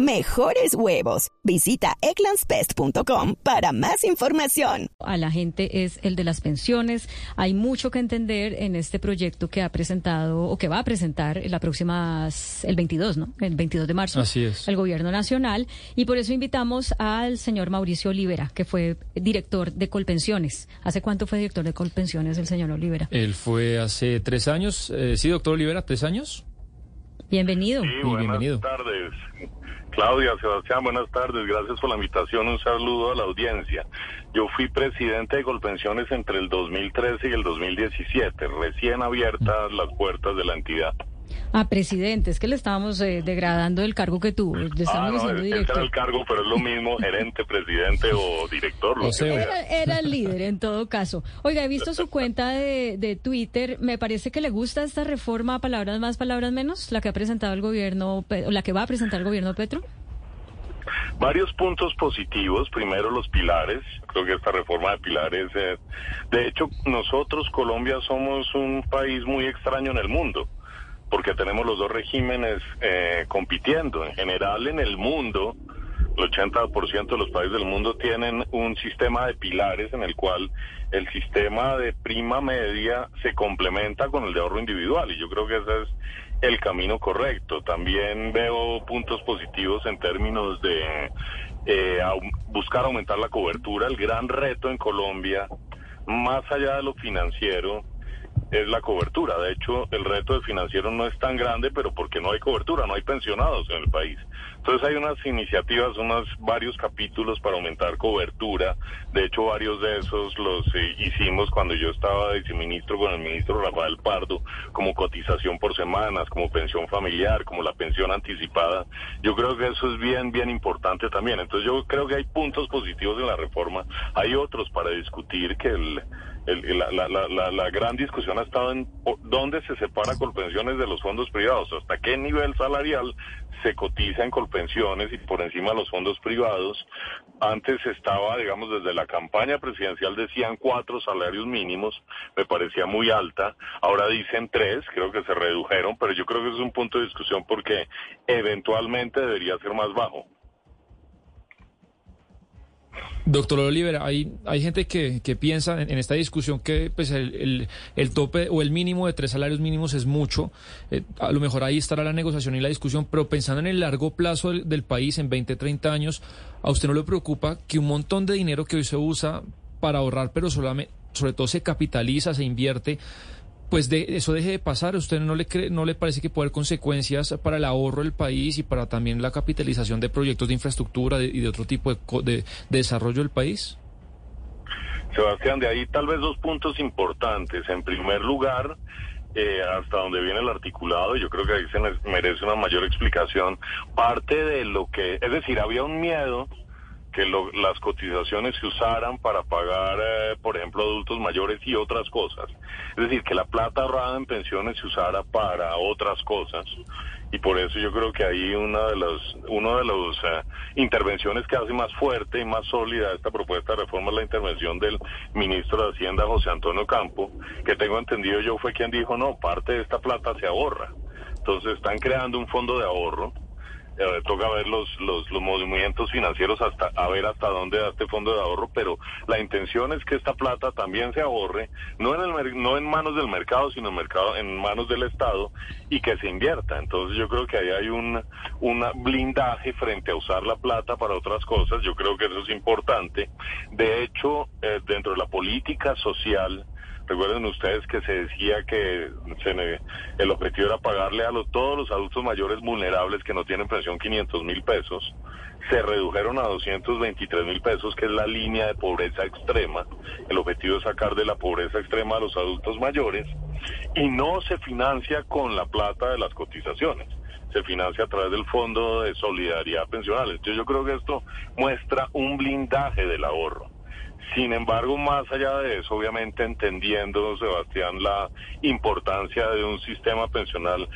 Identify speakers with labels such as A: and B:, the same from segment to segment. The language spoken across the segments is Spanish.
A: mejores huevos. Visita eclanspest.com para más información.
B: A la gente es el de las pensiones. Hay mucho que entender en este proyecto que ha presentado o que va a presentar la próxima, el 22, ¿no? El 22 de marzo.
C: Así es.
B: El gobierno nacional. Y por eso invitamos al señor Mauricio Olivera, que fue director de Colpensiones. ¿Hace cuánto fue director de Colpensiones el señor Olivera?
C: Él fue hace tres años. Eh, sí, doctor Olivera, tres años.
B: Bienvenido.
D: Sí, buenas tardes. Claudia, Sebastián, buenas tardes. Gracias por la invitación. Un saludo a la audiencia. Yo fui presidente de Colpensiones entre el 2013 y el 2017, recién abiertas las puertas de la entidad.
B: Ah, presidente, es que le estábamos eh, degradando el cargo que tuvo. Le
D: ah, no, era el cargo, pero es lo mismo, gerente, presidente o director. Lo
B: era, era, el líder en todo caso. Oiga, he visto su cuenta de, de Twitter. Me parece que le gusta esta reforma, palabras más, palabras menos, la que ha presentado el gobierno, la que va a presentar el gobierno Petro.
D: Varios puntos positivos. Primero, los pilares. Creo que esta reforma de pilares. Eh, de hecho, nosotros, Colombia, somos un país muy extraño en el mundo porque tenemos los dos regímenes eh, compitiendo. En general, en el mundo, el 80% de los países del mundo tienen un sistema de pilares en el cual el sistema de prima media se complementa con el de ahorro individual y yo creo que ese es el camino correcto. También veo puntos positivos en términos de eh, buscar aumentar la cobertura. El gran reto en Colombia, más allá de lo financiero, es la cobertura. De hecho, el reto de financiero no es tan grande, pero porque no hay cobertura, no hay pensionados en el país. Entonces hay unas iniciativas, unos varios capítulos para aumentar cobertura. De hecho, varios de esos los eh, hicimos cuando yo estaba viceministro con el ministro Rafael Pardo, como cotización por semanas, como pensión familiar, como la pensión anticipada. Yo creo que eso es bien, bien importante también. Entonces yo creo que hay puntos positivos en la reforma. Hay otros para discutir que el la, la, la, gran discusión ha estado en dónde se separa Colpensiones de los fondos privados, hasta qué nivel salarial se cotiza en Colpensiones y por encima de los fondos privados. Antes estaba, digamos, desde la campaña presidencial decían cuatro salarios mínimos, me parecía muy alta, ahora dicen tres, creo que se redujeron, pero yo creo que es un punto de discusión porque eventualmente debería ser más bajo.
C: Doctor Olivera, hay, hay gente que, que piensa en, esta discusión que pues el, el, tope o el mínimo de tres salarios mínimos es mucho. Eh, a lo mejor ahí estará la negociación y la discusión, pero pensando en el largo plazo del, del país, en 20, 30 años, ¿a usted no le preocupa que un montón de dinero que hoy se usa para ahorrar, pero solamente, sobre todo se capitaliza, se invierte? Pues de eso deje de pasar. usted no le cree, no le parece que puede haber consecuencias para el ahorro del país y para también la capitalización de proyectos de infraestructura y de otro tipo de, desarrollo del país?
D: Sebastián, de ahí tal vez dos puntos importantes. En primer lugar, eh, hasta donde viene el articulado, yo creo que ahí se merece una mayor explicación. Parte de lo que, es decir, había un miedo que las cotizaciones se usaran para pagar, eh, por ejemplo, adultos mayores y otras cosas. Es decir, que la plata ahorrada en pensiones se usara para otras cosas. Y por eso yo creo que ahí una de las una de las eh, intervenciones que hace más fuerte y más sólida esta propuesta de reforma es la intervención del ministro de Hacienda, José Antonio Campo, que tengo entendido yo fue quien dijo, no, parte de esta plata se ahorra. Entonces están creando un fondo de ahorro eh, toca ver los, los, los, movimientos financieros hasta a ver hasta dónde da este fondo de ahorro, pero la intención es que esta plata también se ahorre, no en el no en manos del mercado, sino en mercado en manos del Estado y que se invierta. Entonces yo creo que ahí hay un una blindaje frente a usar la plata para otras cosas. Yo creo que eso es importante. De hecho, eh, dentro de la política social Recuerden ustedes que se decía que el objetivo era pagarle a los, todos los adultos mayores vulnerables que no tienen pensión 500 mil pesos. Se redujeron a 223 mil pesos, que es la línea de pobreza extrema. El objetivo es sacar de la pobreza extrema a los adultos mayores. Y no se financia con la plata de las cotizaciones se financia a través del Fondo de Solidaridad Pensional. Entonces yo creo que esto muestra un blindaje del ahorro. Sin embargo, más allá de eso, obviamente entendiendo, Sebastián, la importancia de un sistema pensional,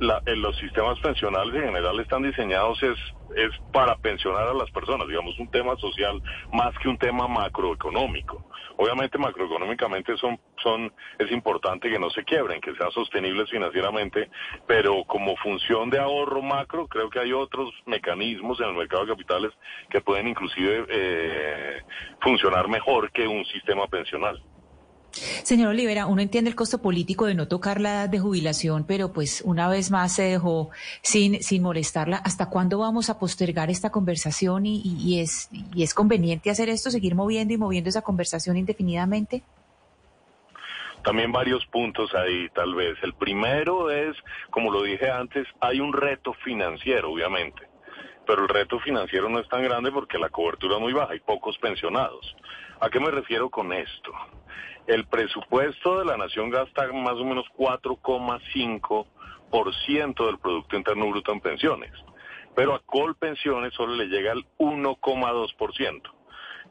D: la, en los sistemas pensionales en general están diseñados es, es para pensionar a las personas, digamos, un tema social más que un tema macroeconómico. Obviamente macroeconómicamente son, son, es importante que no se quiebren, que sean sostenibles financieramente, pero como función de ahorro macro, creo que hay otros mecanismos en el mercado de capitales que pueden inclusive eh, funcionar mejor que un sistema pensional.
E: Señor Olivera, uno entiende el costo político de no tocar la edad de jubilación, pero pues una vez más se dejó sin, sin molestarla. ¿Hasta cuándo vamos a postergar esta conversación y, y, es, y es conveniente hacer esto, seguir moviendo y moviendo esa conversación indefinidamente?
D: También varios puntos ahí, tal vez. El primero es, como lo dije antes, hay un reto financiero, obviamente. Pero el reto financiero no es tan grande porque la cobertura es muy baja, hay pocos pensionados. ¿A qué me refiero con esto? El presupuesto de la nación gasta más o menos 4,5% del Producto Interno Bruto en pensiones, pero a Colpensiones solo le llega al 1,2%.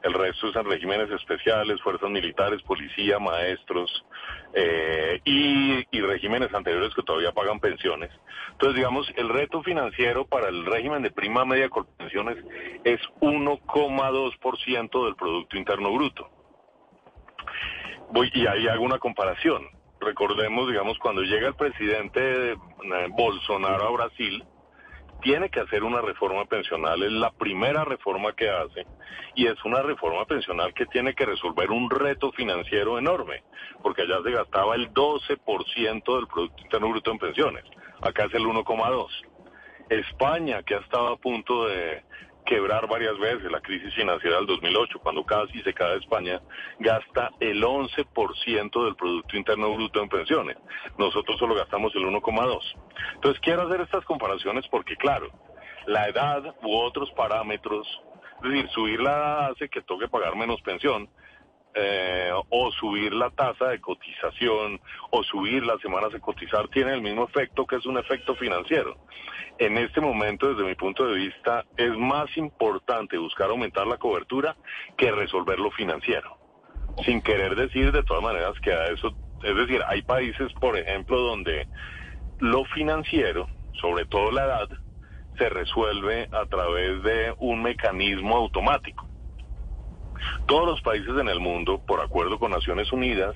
D: El resto es en regímenes especiales, fuerzas militares, policía, maestros eh, y, regímenes anteriores que todavía pagan pensiones. Entonces, digamos, el reto financiero para el régimen de prima media Colpensiones es 1,2% del Producto Interno Bruto. Voy, y ahí hago una comparación. Recordemos, digamos, cuando llega el presidente Bolsonaro a Brasil, tiene que hacer una reforma pensional, es la primera reforma que hace, y es una reforma pensional que tiene que resolver un reto financiero enorme, porque allá se gastaba el 12% del Producto Interno Bruto en pensiones, acá es el 1,2%. España, que ha estado a punto de quebrar varias veces, la crisis financiera del 2008, cuando casi se cae España, gasta el 11% del Producto Interno Bruto en pensiones. Nosotros solo gastamos el 1,2%. Entonces quiero hacer estas comparaciones porque, claro, la edad u otros parámetros, es decir, subir la edad hace que toque pagar menos pensión, eh, o subir la tasa de cotización o subir las semanas de cotizar tiene el mismo efecto que es un efecto financiero. En este momento, desde mi punto de vista, es más importante buscar aumentar la cobertura que resolver lo financiero. Sin querer decir de todas maneras que a eso, es decir, hay países, por ejemplo, donde lo financiero, sobre todo la edad, se resuelve a través de un mecanismo automático. Todos los países en el mundo, por acuerdo con Naciones Unidas,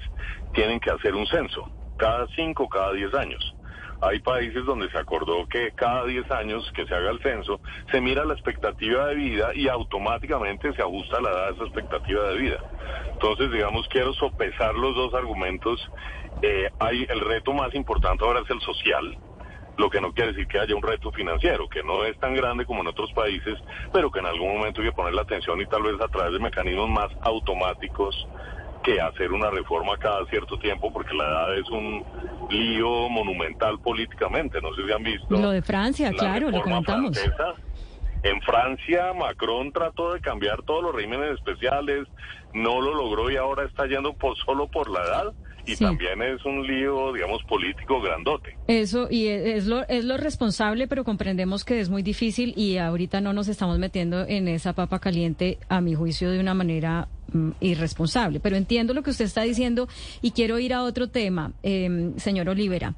D: tienen que hacer un censo, cada cinco, cada diez años. Hay países donde se acordó que cada diez años que se haga el censo, se mira la expectativa de vida y automáticamente se ajusta la edad de esa expectativa de vida. Entonces, digamos, quiero sopesar los dos argumentos. Eh, hay el reto más importante ahora es el social, lo que no quiere decir que haya un reto financiero, que no es tan grande como en otros países, pero que en algún momento hay que poner la atención y tal vez a través de mecanismos más automáticos que hacer una reforma cada cierto tiempo, porque la edad es un lío monumental políticamente, no sé si han visto.
B: Lo de Francia, claro, lo comentamos.
D: En Francia, Macron trató de cambiar todos los regímenes especiales, no lo logró y ahora está yendo por, solo por la edad y también es un lío, digamos, político grandote.
B: Eso, y es lo, es lo responsable, pero comprendemos que es muy difícil y ahorita no nos estamos metiendo en esa papa caliente, a mi juicio, de una manera mm, irresponsable. Pero entiendo lo que usted está diciendo y quiero ir a otro tema, eh, señor Olivera.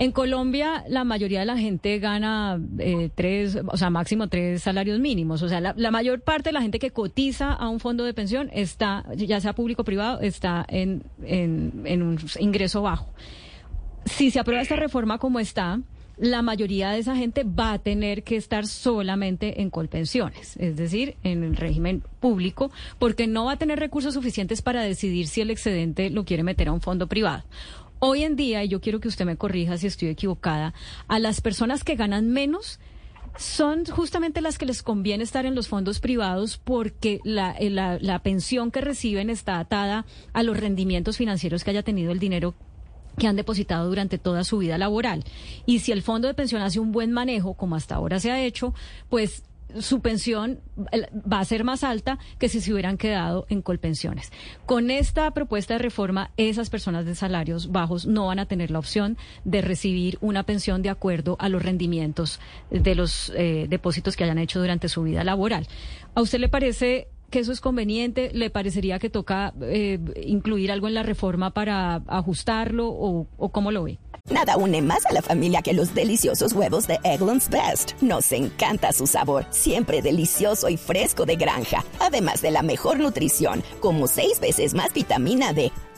B: En Colombia, la mayoría de la gente gana eh, tres, o sea, máximo tres salarios mínimos. O sea, la, mayor parte de la gente que cotiza a un fondo de pensión está, ya sea público o privado, está en, en un ingreso bajo. Si se aprueba esta reforma como está, la mayoría de esa gente va a tener que estar solamente en colpensiones, es decir, en el régimen público, porque no va a tener recursos suficientes para decidir si el excedente lo quiere meter a un fondo privado. Hoy en día, y yo quiero que usted me corrija si estoy equivocada, a las personas que ganan menos son justamente las que les conviene estar en los fondos privados porque la, eh, la, la, pensión que reciben está atada a los rendimientos financieros que haya tenido el dinero que han depositado durante toda su vida laboral. Y si el fondo de pensión hace un buen manejo, como hasta ahora se ha hecho, pues su pensión va a ser más alta que si se hubieran quedado en colpensiones. Con esta propuesta de reforma, esas personas de salarios bajos no van a tener la opción de recibir una pensión de acuerdo a los rendimientos de los eh, depósitos que hayan hecho durante su vida laboral. ¿A usted le parece que eso es conveniente? ¿Le parecería que toca eh, incluir algo en la reforma para ajustarlo o, o cómo lo ve?
A: Nada une más a la familia que los deliciosos huevos de Eggland's Best. Nos encanta su sabor, siempre delicioso y fresco de granja. Además de la mejor nutrición, como 6 veces más vitamina D,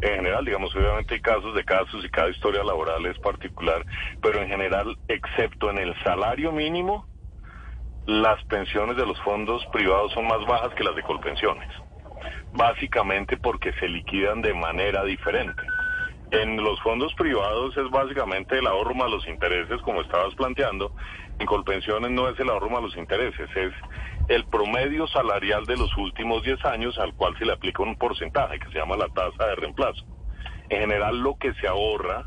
D: En general, digamos, obviamente hay casos de casos y cada historia laboral es particular, pero en general, excepto en el salario mínimo, las pensiones de los fondos privados son más bajas que las de Colpensiones. Básicamente porque se liquidan de manera diferente. En los fondos privados es básicamente el ahorro más los intereses, como estabas planteando. En Colpensiones no es el ahorro más los intereses, es el promedio salarial de los últimos 10 años al cual se le aplica un porcentaje que se llama la tasa de reemplazo. En general lo que se ahorra,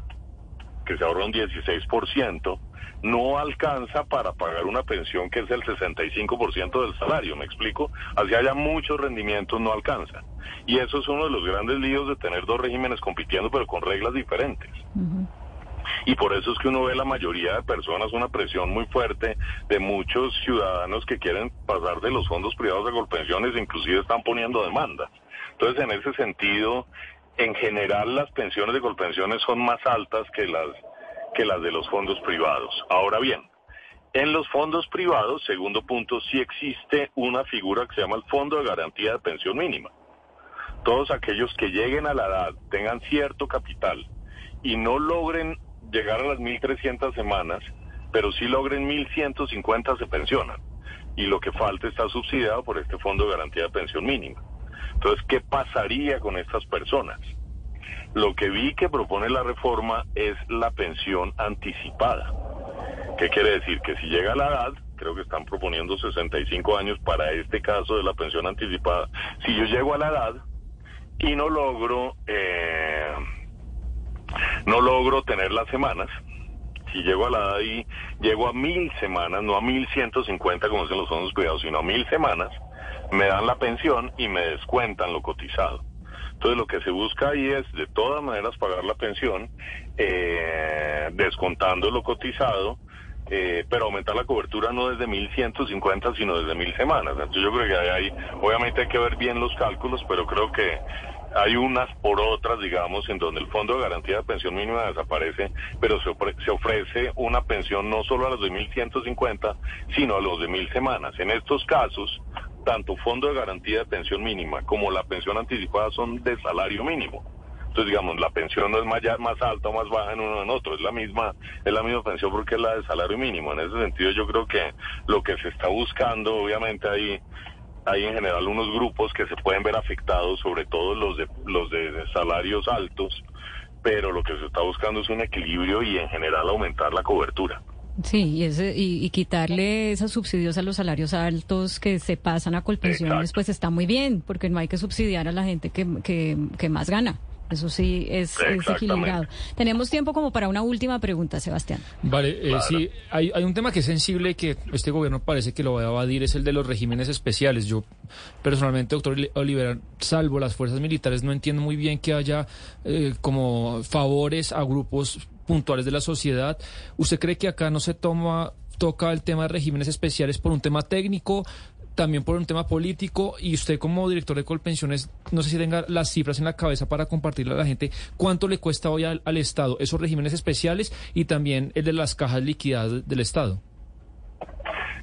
D: que se ahorra un 16%, no alcanza para pagar una pensión que es el 65% del salario, ¿me explico? Así haya muchos rendimientos, no alcanza. Y eso es uno de los grandes líos de tener dos regímenes compitiendo, pero con reglas diferentes. Y por eso es que uno ve la mayoría de personas una presión muy fuerte de muchos ciudadanos que quieren pasar de los fondos privados a Colpensiones, inclusive están poniendo demandas. Entonces, en ese sentido, en general las pensiones de Colpensiones son más altas que las que las de los fondos privados. Ahora bien, en los fondos privados, segundo punto, sí existe una figura que se llama el Fondo de Garantía de Pensión Mínima. Todos aquellos que lleguen a la edad, tengan cierto capital y no logren llegar a las 1.300 semanas, pero sí logren 1.150 se pensionan. Y lo que falta está subsidiado por este Fondo de Garantía de Pensión Mínima. Entonces, ¿qué pasaría con estas personas? Lo que vi que propone la reforma es la pensión anticipada. ¿Qué quiere decir? Que si llega a la edad, creo que están proponiendo 65 años para este caso de la pensión anticipada. Si yo llego a la edad y no logro, eh, no logro tener las semanas, si llego a la edad y llego a mil semanas, no a mil ciento cincuenta como dicen los fondos cuidados, sino a mil semanas, me dan la pensión y me descuentan lo cotizado. Entonces lo que se busca ahí es de todas maneras pagar la pensión, eh, descontando lo cotizado, eh, pero aumentar la cobertura no desde 1.150, sino desde mil semanas. Entonces yo creo que hay, obviamente hay que ver bien los cálculos, pero creo que hay unas por otras, digamos, en donde el Fondo de Garantía de Pensión Mínima desaparece, pero se, se ofrece una pensión no solo a los de 1.150, sino a los de mil semanas. En estos casos, tanto fondo de garantía de pensión mínima como la pensión anticipada son de salario mínimo. Entonces, digamos, la pensión no es más, más alta o más baja en uno o en otro, es la misma, es la misma pensión porque es la de salario mínimo. En ese sentido, yo creo que lo que se está buscando, obviamente, hay, hay en general unos grupos que se pueden ver afectados, sobre todo los de, los de salarios altos, pero lo que se está buscando es un equilibrio y en general aumentar la cobertura.
B: Sí, y, ese, y, quitarle esos subsidios a los salarios altos que se pasan a colpensiones, pues está muy bien, porque no hay que subsidiar a la gente que, que, que más gana. Eso sí es, equilibrado. Tenemos tiempo como para una última pregunta, Sebastián.
C: Vale, eh, sí, hay, hay un tema que es sensible que este gobierno parece que lo va a evadir, es el de los regímenes especiales. Yo personalmente, doctor Olivera, salvo las fuerzas militares, no entiendo muy bien que haya eh, como favores a grupos puntuales de la sociedad. ¿Usted cree que acá no se toma toca el tema de regímenes especiales por un tema técnico, también por un tema político y usted como director de Colpensiones, no sé si tenga las cifras en la cabeza para compartirle a la gente cuánto le cuesta hoy al, Estado esos regímenes especiales y también el de las cajas liquidadas del Estado.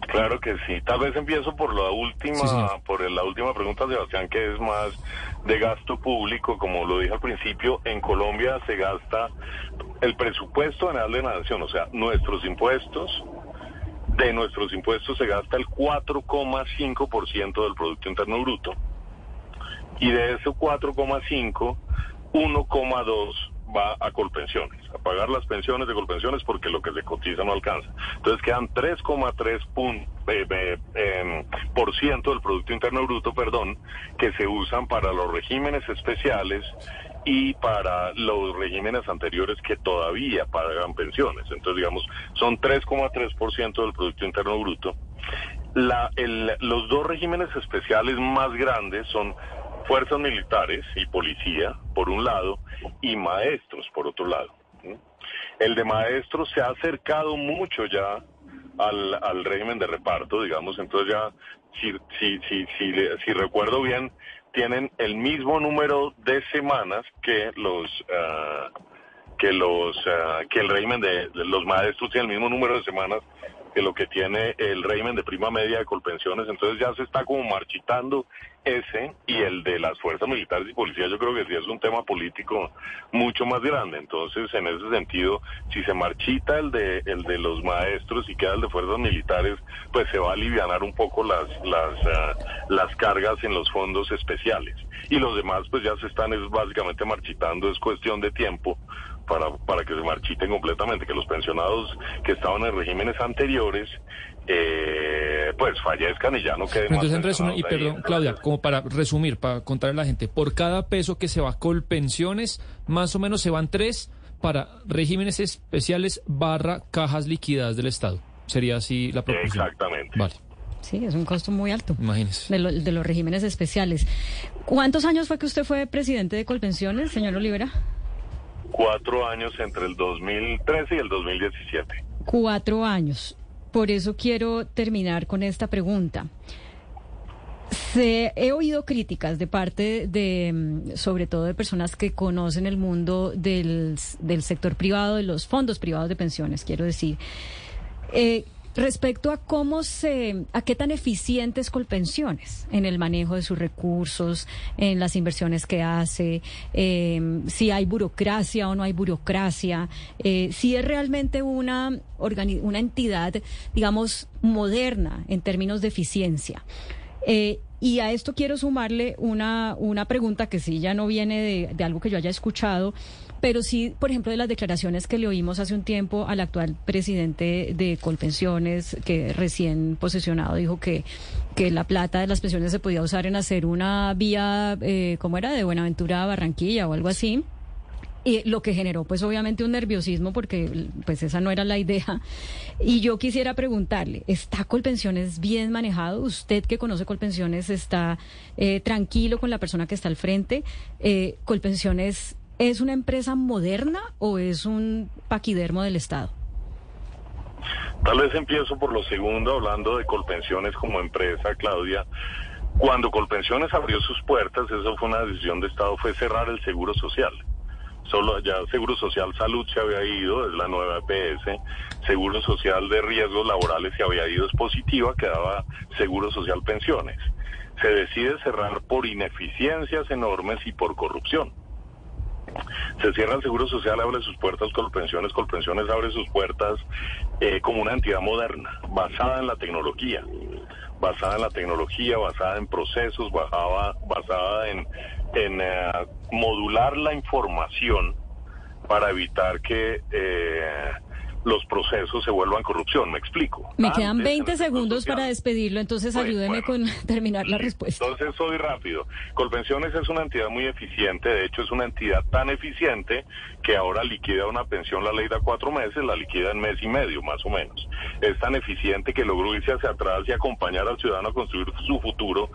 D: Claro que sí. Tal vez empiezo por la última, por la última pregunta, Sebastián, que es más de gasto público. Como lo dije al principio, en Colombia se gasta el presupuesto general de la nación, o sea, nuestros impuestos, de nuestros impuestos se gasta el 4,5% del Producto Interno Bruto. Y de ese 4,5, 1,2 va a colpensiones, a pagar las pensiones de colpensiones porque lo que se cotiza no alcanza. Entonces quedan 3,3 eh, eh, em, por ciento del Producto Interno Bruto, perdón, que se usan para los regímenes especiales y para los regímenes anteriores que todavía pagan pensiones. Entonces, digamos, son 3,3% del Producto Interno Bruto. La, los dos regímenes especiales más grandes son fuerzas militares y policía, por un lado, y maestros, por otro lado. El de maestros se ha acercado mucho ya al, al régimen de reparto, digamos, entonces ya, si, si, si, si, si recuerdo bien, tienen el mismo número de semanas que los uh, que los uh, que el régimen de, de, los maestros tiene el mismo número de semanas que lo que tiene el régimen de prima media de colpensiones, entonces ya se está como marchitando ese y el de las fuerzas militares y policías, yo creo que sí es un tema político mucho más grande, entonces en ese sentido, si se marchita el de el de los maestros y queda el de fuerzas militares, pues se va a aliviar un poco las las uh, las cargas en los fondos especiales. Y los demás pues ya se están es básicamente marchitando, es cuestión de tiempo para, para que se marchiten completamente, que los pensionados que estaban en regímenes anteriores eh, pues fallezcan y ya no queden
C: Entonces, en resumen, y perdón, Claudia, como para resumir, para contarle a la gente, por cada peso que se va con pensiones, más o menos se van tres para regímenes especiales barra cajas liquidadas del Estado. Sería así la proporción.
D: Exactamente.
C: Vale.
B: Sí, es un costo muy alto.
C: Imagínese.
B: De, lo, de los regímenes especiales. ¿Cuántos años fue que usted fue presidente de Colpensiones, señor Olivera?
D: Cuatro años entre el 2013 y el 2017.
B: Cuatro años. Por eso quiero terminar con esta pregunta. Se, he oído críticas de parte de, sobre todo de personas que conocen el mundo del, del sector privado, de los fondos privados de pensiones, quiero decir, eh, Respecto a cómo se, a qué tan eficientes Colpensiones en el manejo de sus recursos, en las inversiones que hace, eh, si hay burocracia o no hay burocracia, eh, si es realmente una, una entidad, digamos, moderna en términos de eficiencia. Eh, y a esto quiero sumarle una, una pregunta que sí ya no viene de algo que yo haya escuchado, pero sí, por ejemplo, de las declaraciones que le oímos hace un tiempo al actual presidente de Colpensiones, que recién posesionado dijo que, que la plata de las pensiones se podía usar en hacer una vía, eh, ¿cómo era?, de Buenaventura a Barranquilla o algo así. Y lo que generó, pues obviamente un nerviosismo porque pues esa no era la idea. Y yo quisiera preguntarle, ¿está Colpensiones bien manejado? Usted que conoce Colpensiones está eh, tranquilo con la persona que está al frente. Eh, Colpensiones ¿Es una empresa moderna o es un paquidermo del Estado?
D: Tal vez empiezo por lo segundo, hablando de Colpensiones como empresa, Claudia. Cuando Colpensiones abrió sus puertas, eso fue una decisión de Estado, fue cerrar el Seguro Social. Solo ya Seguro Social Salud se había ido, es la nueva EPS. Seguro Social de Riesgos Laborales se había ido, es positiva, quedaba Seguro Social Pensiones. Se decide cerrar por ineficiencias enormes y por corrupción. Se cierra el Seguro Social, abre sus puertas, Colpensiones, Colpensiones abre sus puertas eh, como una entidad moderna, basada en la tecnología, basada en la tecnología, basada en procesos, basada, basada en, en eh, modular la información para evitar que eh, los procesos se vuelvan corrupción. Me explico.
B: Me quedan 20 segundos para despedirlo, entonces ayúdeme con terminar la respuesta.
D: Entonces soy rápido. Colpensiones es una entidad muy eficiente, de hecho es una entidad tan eficiente que ahora liquida una pensión, la ley da cuatro meses, la liquida en mes y medio, más o menos. Es tan eficiente que logró irse hacia atrás y acompañar al ciudadano a construir su futuro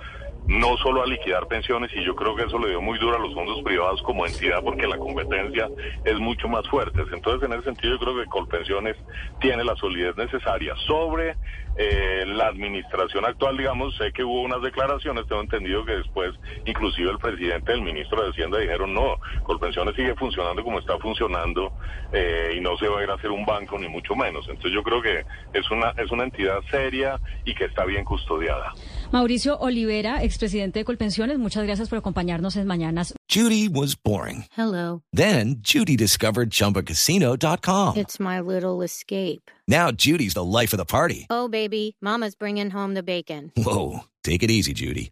D: no solo a liquidar pensiones y yo creo que eso le dio muy duro a los fondos privados como entidad porque la competencia es mucho más fuerte. Entonces, en ese sentido, yo creo que Colpensiones tiene la solidez necesaria. Sobre eh, la administración actual, digamos, sé que hubo unas declaraciones, tengo entendido que después, inclusive el presidente del ministro de Hacienda dijeron, no, Colpensiones sigue funcionando como está funcionando eh, y no se va a ir a hacer un banco ni mucho menos. Entonces, yo creo que es una, es una entidad seria y que está bien custodiada.
B: Mauricio Olivera, expresidente de Colpensiones, muchas gracias por acompañarnos en Mañanas.
F: Judy was boring.
G: Hello.
F: Then Judy discovered chumbacasino.com.
G: It's my little escape.
F: Now Judy's the life of the party.
G: Oh, baby, mama's bringing home the bacon.
F: Whoa, take it easy, Judy.